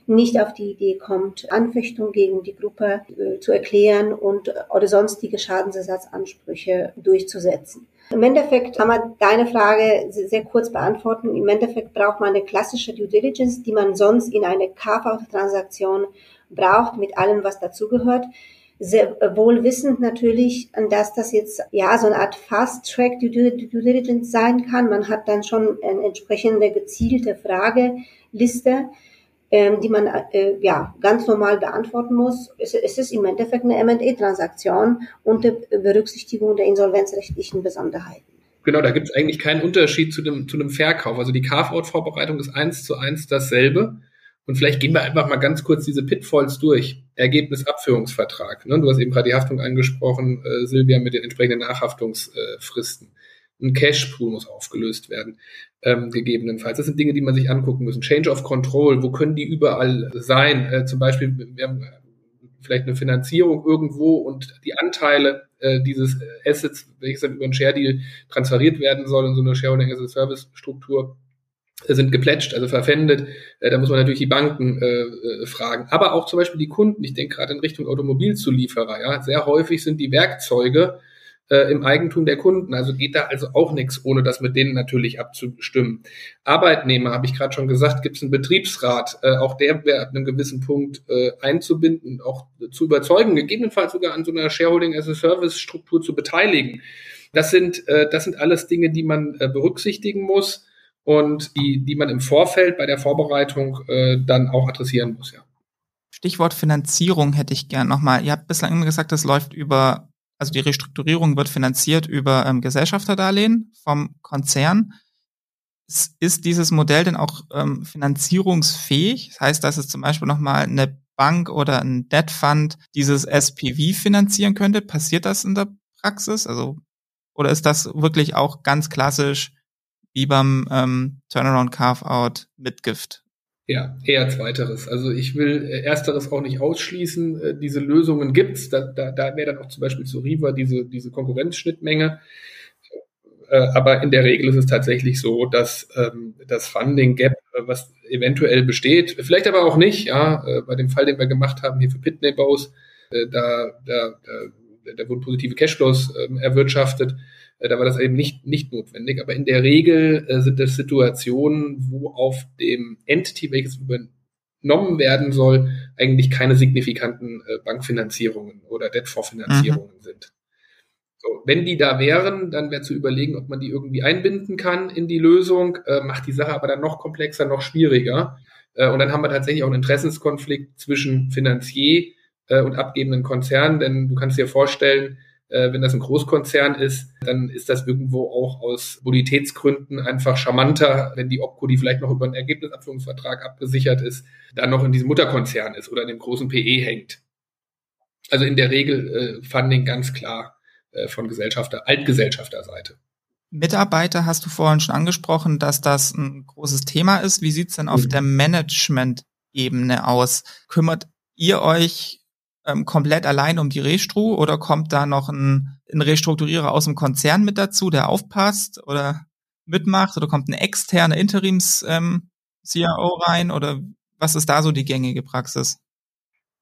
nicht auf die Idee kommt, Anfechtung gegen die Gruppe äh, zu erklären und oder sonstige Schadensersatzansprüche durchzusetzen. Im Endeffekt kann man deine Frage sehr kurz beantworten. Im Endeffekt braucht man eine klassische Due Diligence, die man sonst in eine KV-Transaktion braucht, mit allem, was dazugehört. Sehr wohl wissend natürlich, dass das jetzt ja so eine Art Fast-Track Due Diligence sein kann. Man hat dann schon eine entsprechende gezielte Frageliste, ähm, die man äh, ja ganz normal beantworten muss. Es, es ist im Endeffekt eine M&A-Transaktion unter Berücksichtigung der insolvenzrechtlichen Besonderheiten. Genau, da gibt es eigentlich keinen Unterschied zu dem, zu dem Verkauf. Also die Carve-out-Vorbereitung ist eins zu eins dasselbe. Und vielleicht gehen wir einfach mal ganz kurz diese Pitfalls durch. Ergebnisabführungsvertrag. Ne? Du hast eben gerade die Haftung angesprochen, äh, Silvia, mit den entsprechenden Nachhaftungsfristen. Ein Cash-Pool muss aufgelöst werden ähm, gegebenenfalls. Das sind Dinge, die man sich angucken müssen. Change of Control, wo können die überall sein? Äh, zum Beispiel, wir haben vielleicht eine Finanzierung irgendwo und die Anteile äh, dieses Assets, welches dann über einen Share Deal transferiert werden soll in so eine Shareholding as a Service Struktur, äh, sind geplätscht, also verpfändet. Äh, da muss man natürlich die Banken äh, äh, fragen. Aber auch zum Beispiel die Kunden. Ich denke gerade in Richtung Automobilzulieferer. Ja, sehr häufig sind die Werkzeuge äh, im Eigentum der Kunden. Also geht da also auch nichts, ohne das mit denen natürlich abzustimmen. Arbeitnehmer, habe ich gerade schon gesagt, gibt es einen Betriebsrat. Äh, auch der wäre ab einem gewissen Punkt äh, einzubinden, auch zu überzeugen, gegebenenfalls sogar an so einer Shareholding-as-a-Service-Struktur zu beteiligen. Das sind, äh, das sind alles Dinge, die man äh, berücksichtigen muss und die, die man im Vorfeld bei der Vorbereitung äh, dann auch adressieren muss, ja. Stichwort Finanzierung hätte ich gern nochmal. Ihr habt bislang immer gesagt, das läuft über also die Restrukturierung wird finanziert über ähm, Gesellschafterdarlehen vom Konzern. Ist dieses Modell denn auch ähm, finanzierungsfähig? Das heißt, dass es zum Beispiel nochmal eine Bank oder ein Debt Fund dieses SPV finanzieren könnte? Passiert das in der Praxis? Also, oder ist das wirklich auch ganz klassisch wie beim ähm, Turnaround Carve-out mit Gift? Ja, eher zweiteres. Also ich will äh, ersteres auch nicht ausschließen. Äh, diese Lösungen gibt's. Da, da, da wäre dann auch zum Beispiel zu Riva diese, diese Konkurrenzschnittmenge. Äh, aber in der Regel ist es tatsächlich so, dass ähm, das Funding Gap, was eventuell besteht, vielleicht aber auch nicht, ja, bei dem Fall, den wir gemacht haben hier für Pitney Bows, da, da, da, da wurden positive Cashflows ähm, erwirtschaftet da war das eben nicht, nicht notwendig. Aber in der Regel äh, sind das Situationen, wo auf dem Entity, welches übernommen werden soll, eigentlich keine signifikanten äh, Bankfinanzierungen oder Debtfondsfinanzierungen mhm. sind. So, wenn die da wären, dann wäre zu überlegen, ob man die irgendwie einbinden kann in die Lösung, äh, macht die Sache aber dann noch komplexer, noch schwieriger. Äh, und dann haben wir tatsächlich auch einen Interessenskonflikt zwischen Finanzier äh, und abgebenden Konzernen, denn du kannst dir vorstellen, äh, wenn das ein Großkonzern ist, dann ist das irgendwo auch aus Bonitätsgründen einfach charmanter, wenn die Opco, die vielleicht noch über einen Ergebnisabführungsvertrag abgesichert ist, dann noch in diesem Mutterkonzern ist oder in dem großen PE hängt. Also in der Regel äh, Funding ganz klar äh, von Gesellschafter, Altgesellschafterseite. Mitarbeiter hast du vorhin schon angesprochen, dass das ein großes Thema ist. Wie sieht's denn auf mhm. der Management-Ebene aus? Kümmert ihr euch ähm, komplett allein um die Restru oder kommt da noch ein, ein Restrukturierer aus dem Konzern mit dazu, der aufpasst oder mitmacht oder kommt ein externer Interims ähm, rein oder was ist da so die gängige Praxis?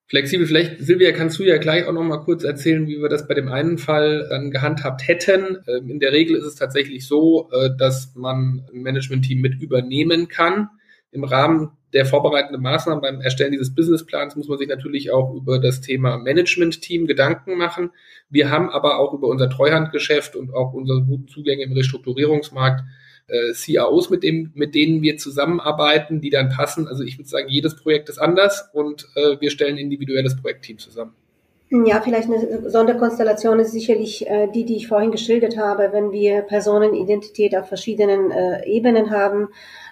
Flexibel, vielleicht, Silvia, kannst du ja gleich auch noch mal kurz erzählen, wie wir das bei dem einen Fall dann gehandhabt hätten. Ähm, in der Regel ist es tatsächlich so, äh, dass man ein Management-Team mit übernehmen kann. Im Rahmen der vorbereitenden Maßnahmen beim Erstellen dieses Businessplans muss man sich natürlich auch über das Thema Management-Team Gedanken machen. Wir haben aber auch über unser Treuhandgeschäft und auch unsere guten Zugänge im Restrukturierungsmarkt äh, CAOs, mit, dem, mit denen wir zusammenarbeiten, die dann passen. Also ich würde sagen, jedes Projekt ist anders und äh, wir stellen individuelles Projektteam zusammen. Ja, vielleicht eine Sonderkonstellation ist sicherlich äh, die, die ich vorhin geschildert habe, wenn wir Personenidentität auf verschiedenen äh, Ebenen haben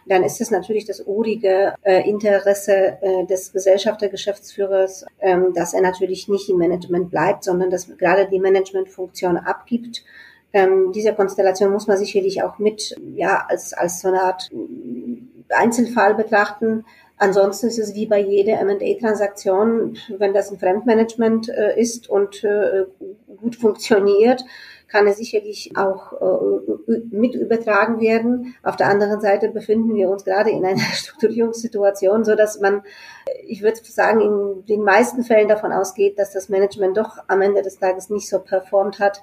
dann ist es natürlich das urige äh, Interesse äh, des Gesellschaftergeschäftsführers, ähm, dass er natürlich nicht im Management bleibt, sondern dass gerade die Managementfunktion abgibt. Ähm, diese Konstellation muss man sicherlich auch mit, ja, als, als so eine Art Einzelfall betrachten. Ansonsten ist es wie bei jeder M&A-Transaktion, wenn das ein Fremdmanagement äh, ist und äh, gut funktioniert, kann es sicherlich auch äh, mit übertragen werden. Auf der anderen Seite befinden wir uns gerade in einer Strukturierungssituation, so dass man, ich würde sagen, in den meisten Fällen davon ausgeht, dass das Management doch am Ende des Tages nicht so performt hat,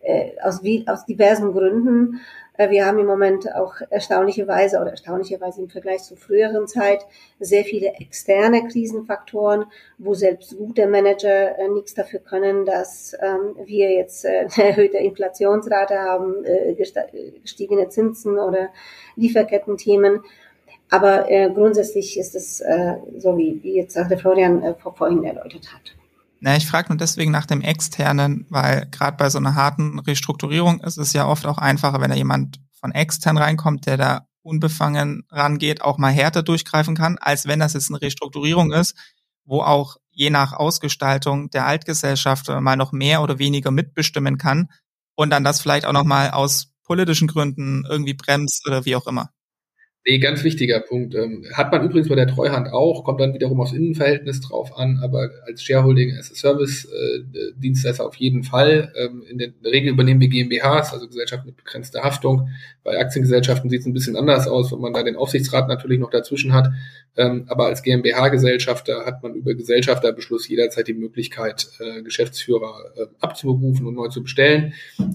äh, aus, aus diversen Gründen. Wir haben im Moment auch erstaunlicherweise oder erstaunlicherweise im Vergleich zur früheren Zeit sehr viele externe Krisenfaktoren, wo selbst gute Manager äh, nichts dafür können, dass ähm, wir jetzt äh, eine erhöhte Inflationsrate haben, äh, gestiegene Zinsen oder Lieferkettenthemen. Aber grundsätzlich ist es so, wie, jetzt auch der Florian vorhin erläutert hat. Na, ich frage nur deswegen nach dem externen, weil gerade bei so einer harten Restrukturierung ist es ja oft auch einfacher, wenn da jemand von extern reinkommt, der da unbefangen rangeht, auch mal härter durchgreifen kann, als wenn das jetzt eine Restrukturierung ist, wo auch je nach Ausgestaltung der Altgesellschaft mal noch mehr oder weniger mitbestimmen kann und dann das vielleicht auch noch mal aus politischen Gründen irgendwie bremst oder wie auch immer. Nee, ganz wichtiger Punkt. Ähm, hat man übrigens bei der Treuhand auch, kommt dann wiederum aufs Innenverhältnis drauf an, aber als Shareholding as a Service äh, Dienstleister auf jeden Fall. Ähm, in der Regel übernehmen wir GmbHs, also Gesellschaften mit begrenzter Haftung. Bei Aktiengesellschaften sieht es ein bisschen anders aus, wenn man da den Aufsichtsrat natürlich noch dazwischen hat. Ähm, aber als GmbH-Gesellschafter hat man über Gesellschafterbeschluss jederzeit die Möglichkeit, äh, Geschäftsführer äh, abzuberufen und neu zu bestellen.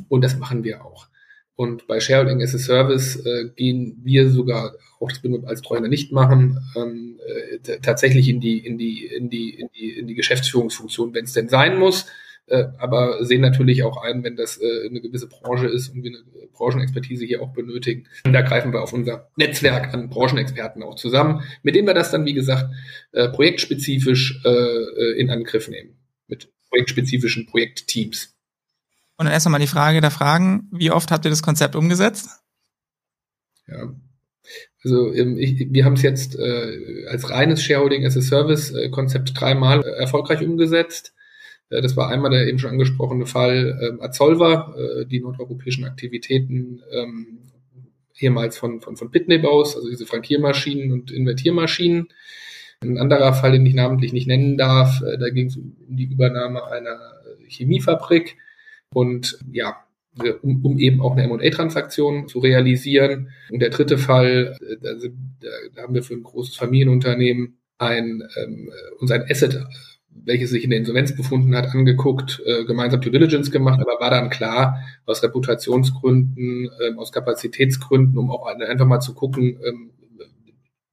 Und das machen wir auch. Und bei Shareholding as a Service äh, gehen wir sogar, auch das würden wir als Treuhänder nicht machen, ähm, äh, tatsächlich in die, in die, in die, in die, in die Geschäftsführungsfunktion, wenn es denn sein muss. Äh, aber sehen natürlich auch ein, wenn das äh, eine gewisse Branche ist und wir eine Branchenexpertise hier auch benötigen. Und da greifen wir auf unser Netzwerk an Branchenexperten auch zusammen, mit denen wir das dann, wie gesagt, äh, projektspezifisch äh, äh in Angriff nehmen. Mit projektspezifischen Projektteams. Und dann erst einmal die Frage der Fragen, wie oft habt ihr das Konzept umgesetzt? Ja, also ähm, ich, wir haben es jetzt äh, als reines Shareholding as a Service äh, Konzept dreimal erfolgreich umgesetzt. Äh, das war einmal der eben schon angesprochene Fall äh, Azolva, äh, die nordeuropäischen Aktivitäten ähm, ehemals von, von, von Pitney aus, also diese Frankiermaschinen und Invertiermaschinen. Ein anderer Fall, den ich namentlich nicht nennen darf, äh, da ging es um die Übernahme einer Chemiefabrik und ja, um, um eben auch eine M&A-Transaktion zu realisieren. Und der dritte Fall, äh, da, sind, da haben wir für ein großes Familienunternehmen ein, ähm, uns ein Asset, welches sich in der Insolvenz befunden hat, angeguckt, äh, gemeinsam Due Diligence gemacht, aber war dann klar, aus Reputationsgründen, ähm, aus Kapazitätsgründen, um auch einfach mal zu gucken, ähm,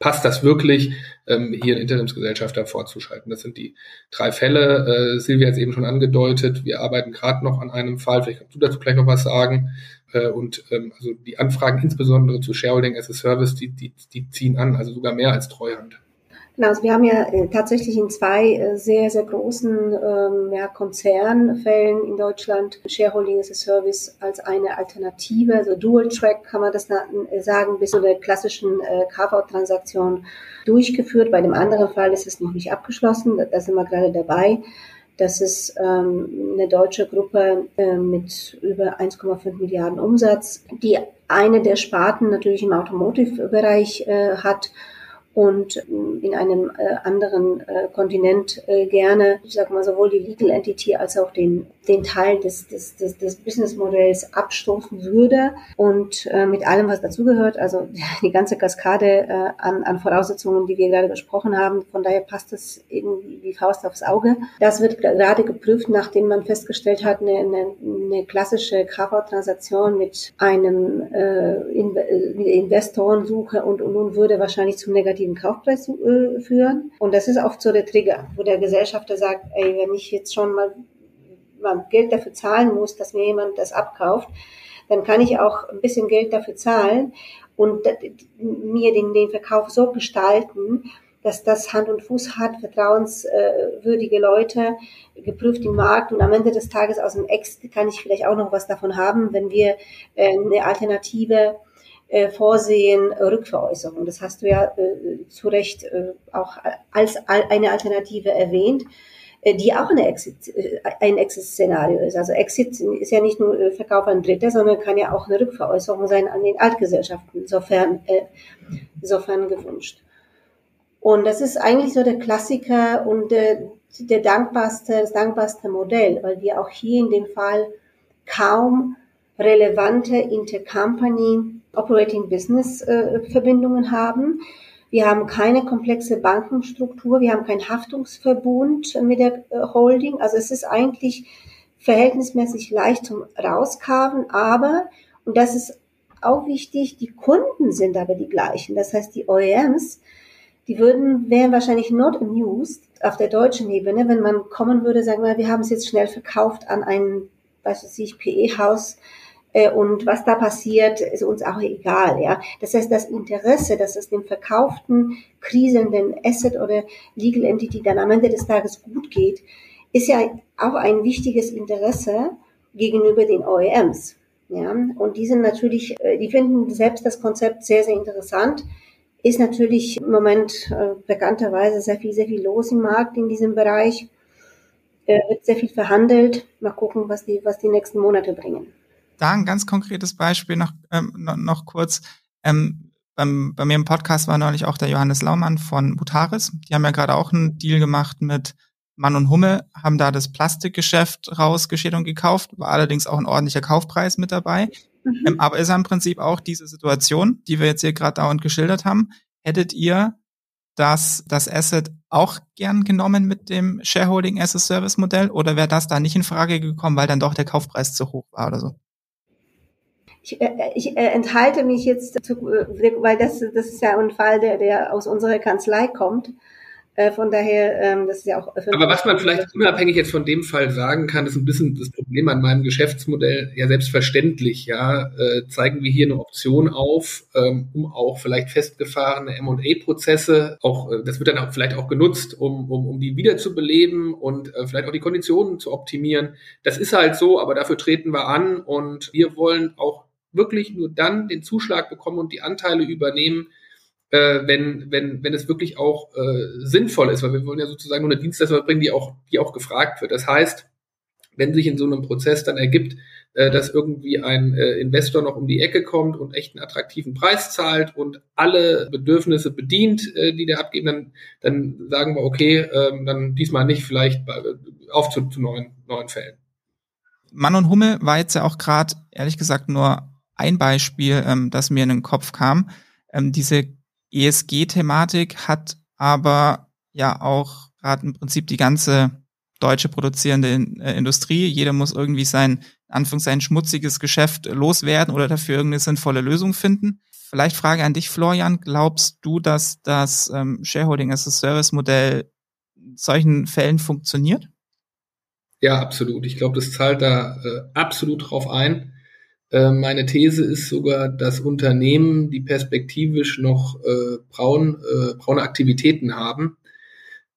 passt das wirklich, ähm, hier einen Interimsgesellschafter vorzuschalten. Das sind die drei Fälle. Äh, Silvia hat es eben schon angedeutet. Wir arbeiten gerade noch an einem Fall. Vielleicht kannst du dazu gleich noch was sagen. Äh, und ähm, also die Anfragen insbesondere zu Shareholding as a Service, die, die, die ziehen an, also sogar mehr als Treuhand. Genau, also wir haben ja äh, tatsächlich in zwei äh, sehr, sehr großen ähm, ja, Konzernfällen in Deutschland Shareholding as a Service als eine Alternative, also Dual Track kann man das äh, sagen, bis zu der klassischen äh, Carve-out-Transaktion durchgeführt. Bei dem anderen Fall ist es noch nicht abgeschlossen, da sind wir gerade dabei. Das ist ähm, eine deutsche Gruppe äh, mit über 1,5 Milliarden Umsatz, die eine der Sparten natürlich im Automotive-Bereich äh, hat und in einem äh, anderen äh, Kontinent äh, gerne, ich sage mal, sowohl die Legal Entity als auch den den Teil des, des, des, des Businessmodells abstumpfen würde und äh, mit allem, was dazugehört, also die ganze Kaskade äh, an, an Voraussetzungen, die wir gerade besprochen haben. Von daher passt das irgendwie wie Faust aufs Auge. Das wird gerade geprüft, nachdem man festgestellt hat, eine, eine, eine klassische KV-Transaktion mit einem äh, in, äh, Investorensuche und, und, und würde wahrscheinlich zum negativen Kaufpreis äh, führen. Und das ist oft so der Trigger, wo der Gesellschafter sagt, ey, wenn ich jetzt schon mal man Geld dafür zahlen muss, dass mir jemand das abkauft, dann kann ich auch ein bisschen Geld dafür zahlen und mir den, den Verkauf so gestalten, dass das Hand und Fuß hat, vertrauenswürdige Leute, geprüft im Markt und am Ende des Tages aus dem Ex kann ich vielleicht auch noch was davon haben, wenn wir äh, eine Alternative äh, vorsehen, Rückveräußerung. Das hast du ja äh, zu Recht auch als eine Alternative erwähnt. Äh, die auch eine Exit, äh, ein Exit-Szenario ist. Also Exit ist ja nicht nur äh, Verkauf an Dritte, sondern kann ja auch eine Rückveräußerung sein an den Altgesellschaften, sofern, äh, sofern gewünscht. Und das ist eigentlich so der Klassiker und der, der dankbarste, das dankbarste Modell, weil wir auch hier in dem Fall kaum relevante Intercompany Operating Business äh, Verbindungen haben. Wir haben keine komplexe Bankenstruktur, wir haben keinen Haftungsverbund mit der äh, Holding. Also es ist eigentlich verhältnismäßig leicht zum Rauskaven, aber, und das ist auch wichtig, die Kunden sind aber die gleichen. Das heißt, die OEMs, die würden, wären wahrscheinlich not amused auf der deutschen Ebene, wenn man kommen würde, sagen wir, wir haben es jetzt schnell verkauft an ein, weiß ich, PE-Haus, und was da passiert, ist uns auch egal. Ja, das heißt, das Interesse, dass es dem verkauften, kriselnden Asset oder Legal Entity dann am Ende des Tages gut geht, ist ja auch ein wichtiges Interesse gegenüber den OEMs. Ja, und die sind natürlich, äh, die finden selbst das Konzept sehr, sehr interessant. Ist natürlich im Moment äh, bekannterweise sehr viel, sehr viel los im Markt in diesem Bereich. Äh, wird sehr viel verhandelt. Mal gucken, was die, was die nächsten Monate bringen da ein ganz konkretes Beispiel noch, ähm, noch, noch kurz. Ähm, beim, bei mir im Podcast war neulich auch der Johannes Laumann von Butaris. Die haben ja gerade auch einen Deal gemacht mit Mann und Hummel, haben da das Plastikgeschäft rausgeschickt und gekauft, war allerdings auch ein ordentlicher Kaufpreis mit dabei. Mhm. Ähm, aber ist im Prinzip auch diese Situation, die wir jetzt hier gerade dauernd geschildert haben. Hättet ihr das, das Asset auch gern genommen mit dem Shareholding as a Service Modell oder wäre das da nicht in Frage gekommen, weil dann doch der Kaufpreis zu hoch war oder so? Ich, äh, ich äh, enthalte mich jetzt, zu, äh, weil das, das ist ja ein Fall, der, der aus unserer Kanzlei kommt. Von daher, ähm, das ist ja auch. Aber was man vielleicht unabhängig jetzt von dem Fall sagen kann, ist ein bisschen das Problem an meinem Geschäftsmodell. Ja, selbstverständlich, ja, äh, zeigen wir hier eine Option auf, ähm, um auch vielleicht festgefahrene M&A-Prozesse, auch, äh, das wird dann auch vielleicht auch genutzt, um, um, um die wiederzubeleben und äh, vielleicht auch die Konditionen zu optimieren. Das ist halt so, aber dafür treten wir an und wir wollen auch wirklich nur dann den Zuschlag bekommen und die Anteile übernehmen, äh, wenn, wenn, wenn es wirklich auch äh, sinnvoll ist, weil wir wollen ja sozusagen nur eine Dienstleistung bringen, die auch, die auch gefragt wird. Das heißt, wenn sich in so einem Prozess dann ergibt, äh, dass irgendwie ein äh, Investor noch um die Ecke kommt und echt einen attraktiven Preis zahlt und alle Bedürfnisse bedient, äh, die der abgeben, dann, dann sagen wir, okay, äh, dann diesmal nicht, vielleicht bei, auf zu, zu neuen, neuen Fällen. Mann und Hummel war jetzt ja auch gerade, ehrlich gesagt, nur ein Beispiel, ähm, das mir in den Kopf kam. Ähm, diese ESG-Thematik hat aber ja auch gerade im Prinzip die ganze deutsche produzierende äh, Industrie. Jeder muss irgendwie sein, Anführungszeichen, schmutziges Geschäft loswerden oder dafür irgendeine sinnvolle Lösung finden. Vielleicht Frage an dich, Florian. Glaubst du, dass das ähm, Shareholding as a Service Modell in solchen Fällen funktioniert? Ja, absolut. Ich glaube, das zahlt da äh, absolut drauf ein. Äh, meine These ist sogar, dass Unternehmen, die perspektivisch noch äh, braun, äh, braune Aktivitäten haben,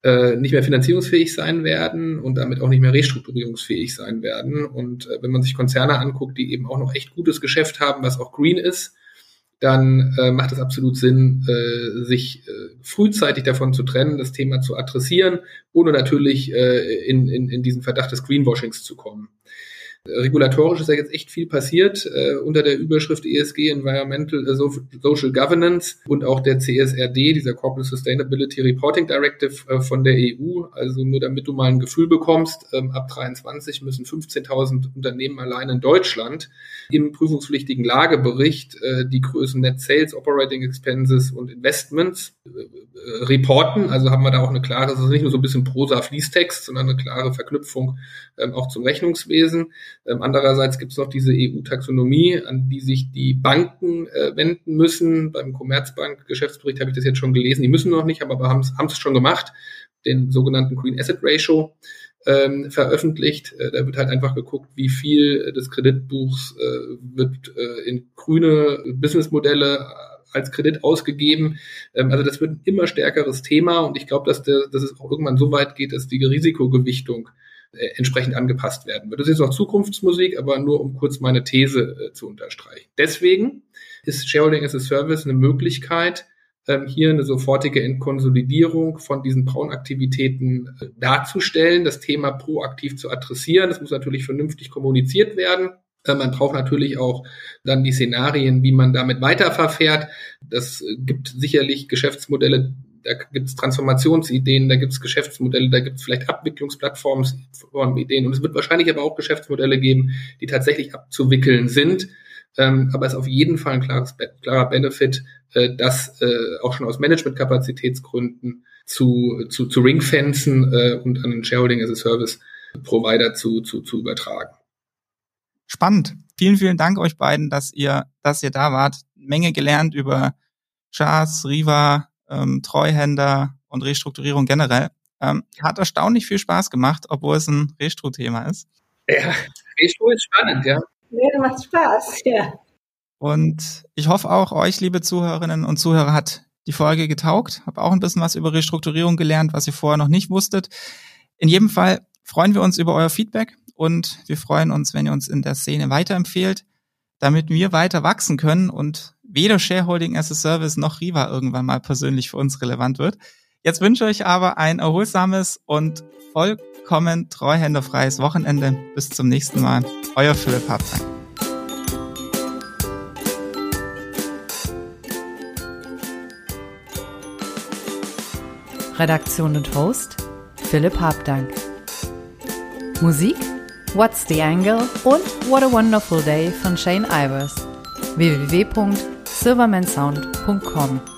äh, nicht mehr finanzierungsfähig sein werden und damit auch nicht mehr restrukturierungsfähig sein werden. Und äh, wenn man sich Konzerne anguckt, die eben auch noch echt gutes Geschäft haben, was auch green ist, dann äh, macht es absolut Sinn, äh, sich äh, frühzeitig davon zu trennen, das Thema zu adressieren, ohne natürlich äh, in, in, in diesen Verdacht des Greenwashings zu kommen. Regulatorisch ist ja jetzt echt viel passiert äh, unter der Überschrift ESG, Environmental äh, Social Governance und auch der CSRD, dieser Corporate Sustainability Reporting Directive äh, von der EU. Also nur damit du mal ein Gefühl bekommst, ähm, ab 23 müssen 15.000 Unternehmen allein in Deutschland im prüfungspflichtigen Lagebericht äh, die Größen Net Sales, Operating Expenses und Investments äh, reporten. Also haben wir da auch eine klare, das ist nicht nur so ein bisschen Prosa-Fließtext, sondern eine klare Verknüpfung ähm, auch zum Rechnungswesen. Ähm, andererseits gibt es noch diese EU-Taxonomie, an die sich die Banken äh, wenden müssen. Beim Commerzbank-Geschäftsbericht habe ich das jetzt schon gelesen. Die müssen noch nicht, aber haben es schon gemacht. Den sogenannten Green Asset Ratio ähm, veröffentlicht. Äh, da wird halt einfach geguckt, wie viel des Kreditbuchs äh, wird äh, in grüne Businessmodelle als Kredit ausgegeben. Ähm, also das wird ein immer stärkeres Thema und ich glaube, dass, der, dass es auch irgendwann so weit geht, dass die Risikogewichtung äh, entsprechend angepasst werden wird. Das ist jetzt noch Zukunftsmusik, aber nur um kurz meine These äh, zu unterstreichen. Deswegen ist Shareholding as a Service eine Möglichkeit, ähm, hier eine sofortige Entkonsolidierung von diesen Braunaktivitäten äh, darzustellen, das Thema proaktiv zu adressieren. Das muss natürlich vernünftig kommuniziert werden. Äh, man braucht natürlich auch dann die Szenarien, wie man damit weiterverfährt. Das äh, gibt sicherlich Geschäftsmodelle, da gibt es Transformationsideen, da gibt es Geschäftsmodelle, da gibt es vielleicht Abwicklungsplattformen, Ideen und es wird wahrscheinlich aber auch Geschäftsmodelle geben, die tatsächlich abzuwickeln sind. Ähm, aber es ist auf jeden Fall ein klares, klarer Benefit, äh, das äh, auch schon aus Managementkapazitätsgründen zu, zu, zu ringfenzen äh, und an den Shareholding as a Service Provider zu, zu, zu übertragen. Spannend. Vielen, vielen Dank euch beiden, dass ihr, dass ihr da wart. Menge gelernt über Chars, Riva, ähm, Treuhänder und Restrukturierung generell. Ähm, hat erstaunlich viel Spaß gemacht, obwohl es ein Restru-Thema ist. Ja, Restru ist spannend, ja. Ja, macht Spaß, ja. Und ich hoffe auch euch, liebe Zuhörerinnen und Zuhörer, hat die Folge getaugt. Hab auch ein bisschen was über Restrukturierung gelernt, was ihr vorher noch nicht wusstet. In jedem Fall freuen wir uns über euer Feedback und wir freuen uns, wenn ihr uns in der Szene weiterempfehlt, damit wir weiter wachsen können und weder Shareholding as a Service noch Riva irgendwann mal persönlich für uns relevant wird. Jetzt wünsche ich euch aber ein erholsames und vollkommen treuhänderfreies Wochenende. Bis zum nächsten Mal. Euer Philipp Habtang. Redaktion und Host Philipp Habdank. Musik What's the Angle und What a Wonderful Day von Shane Ivers. www.silvermansound.com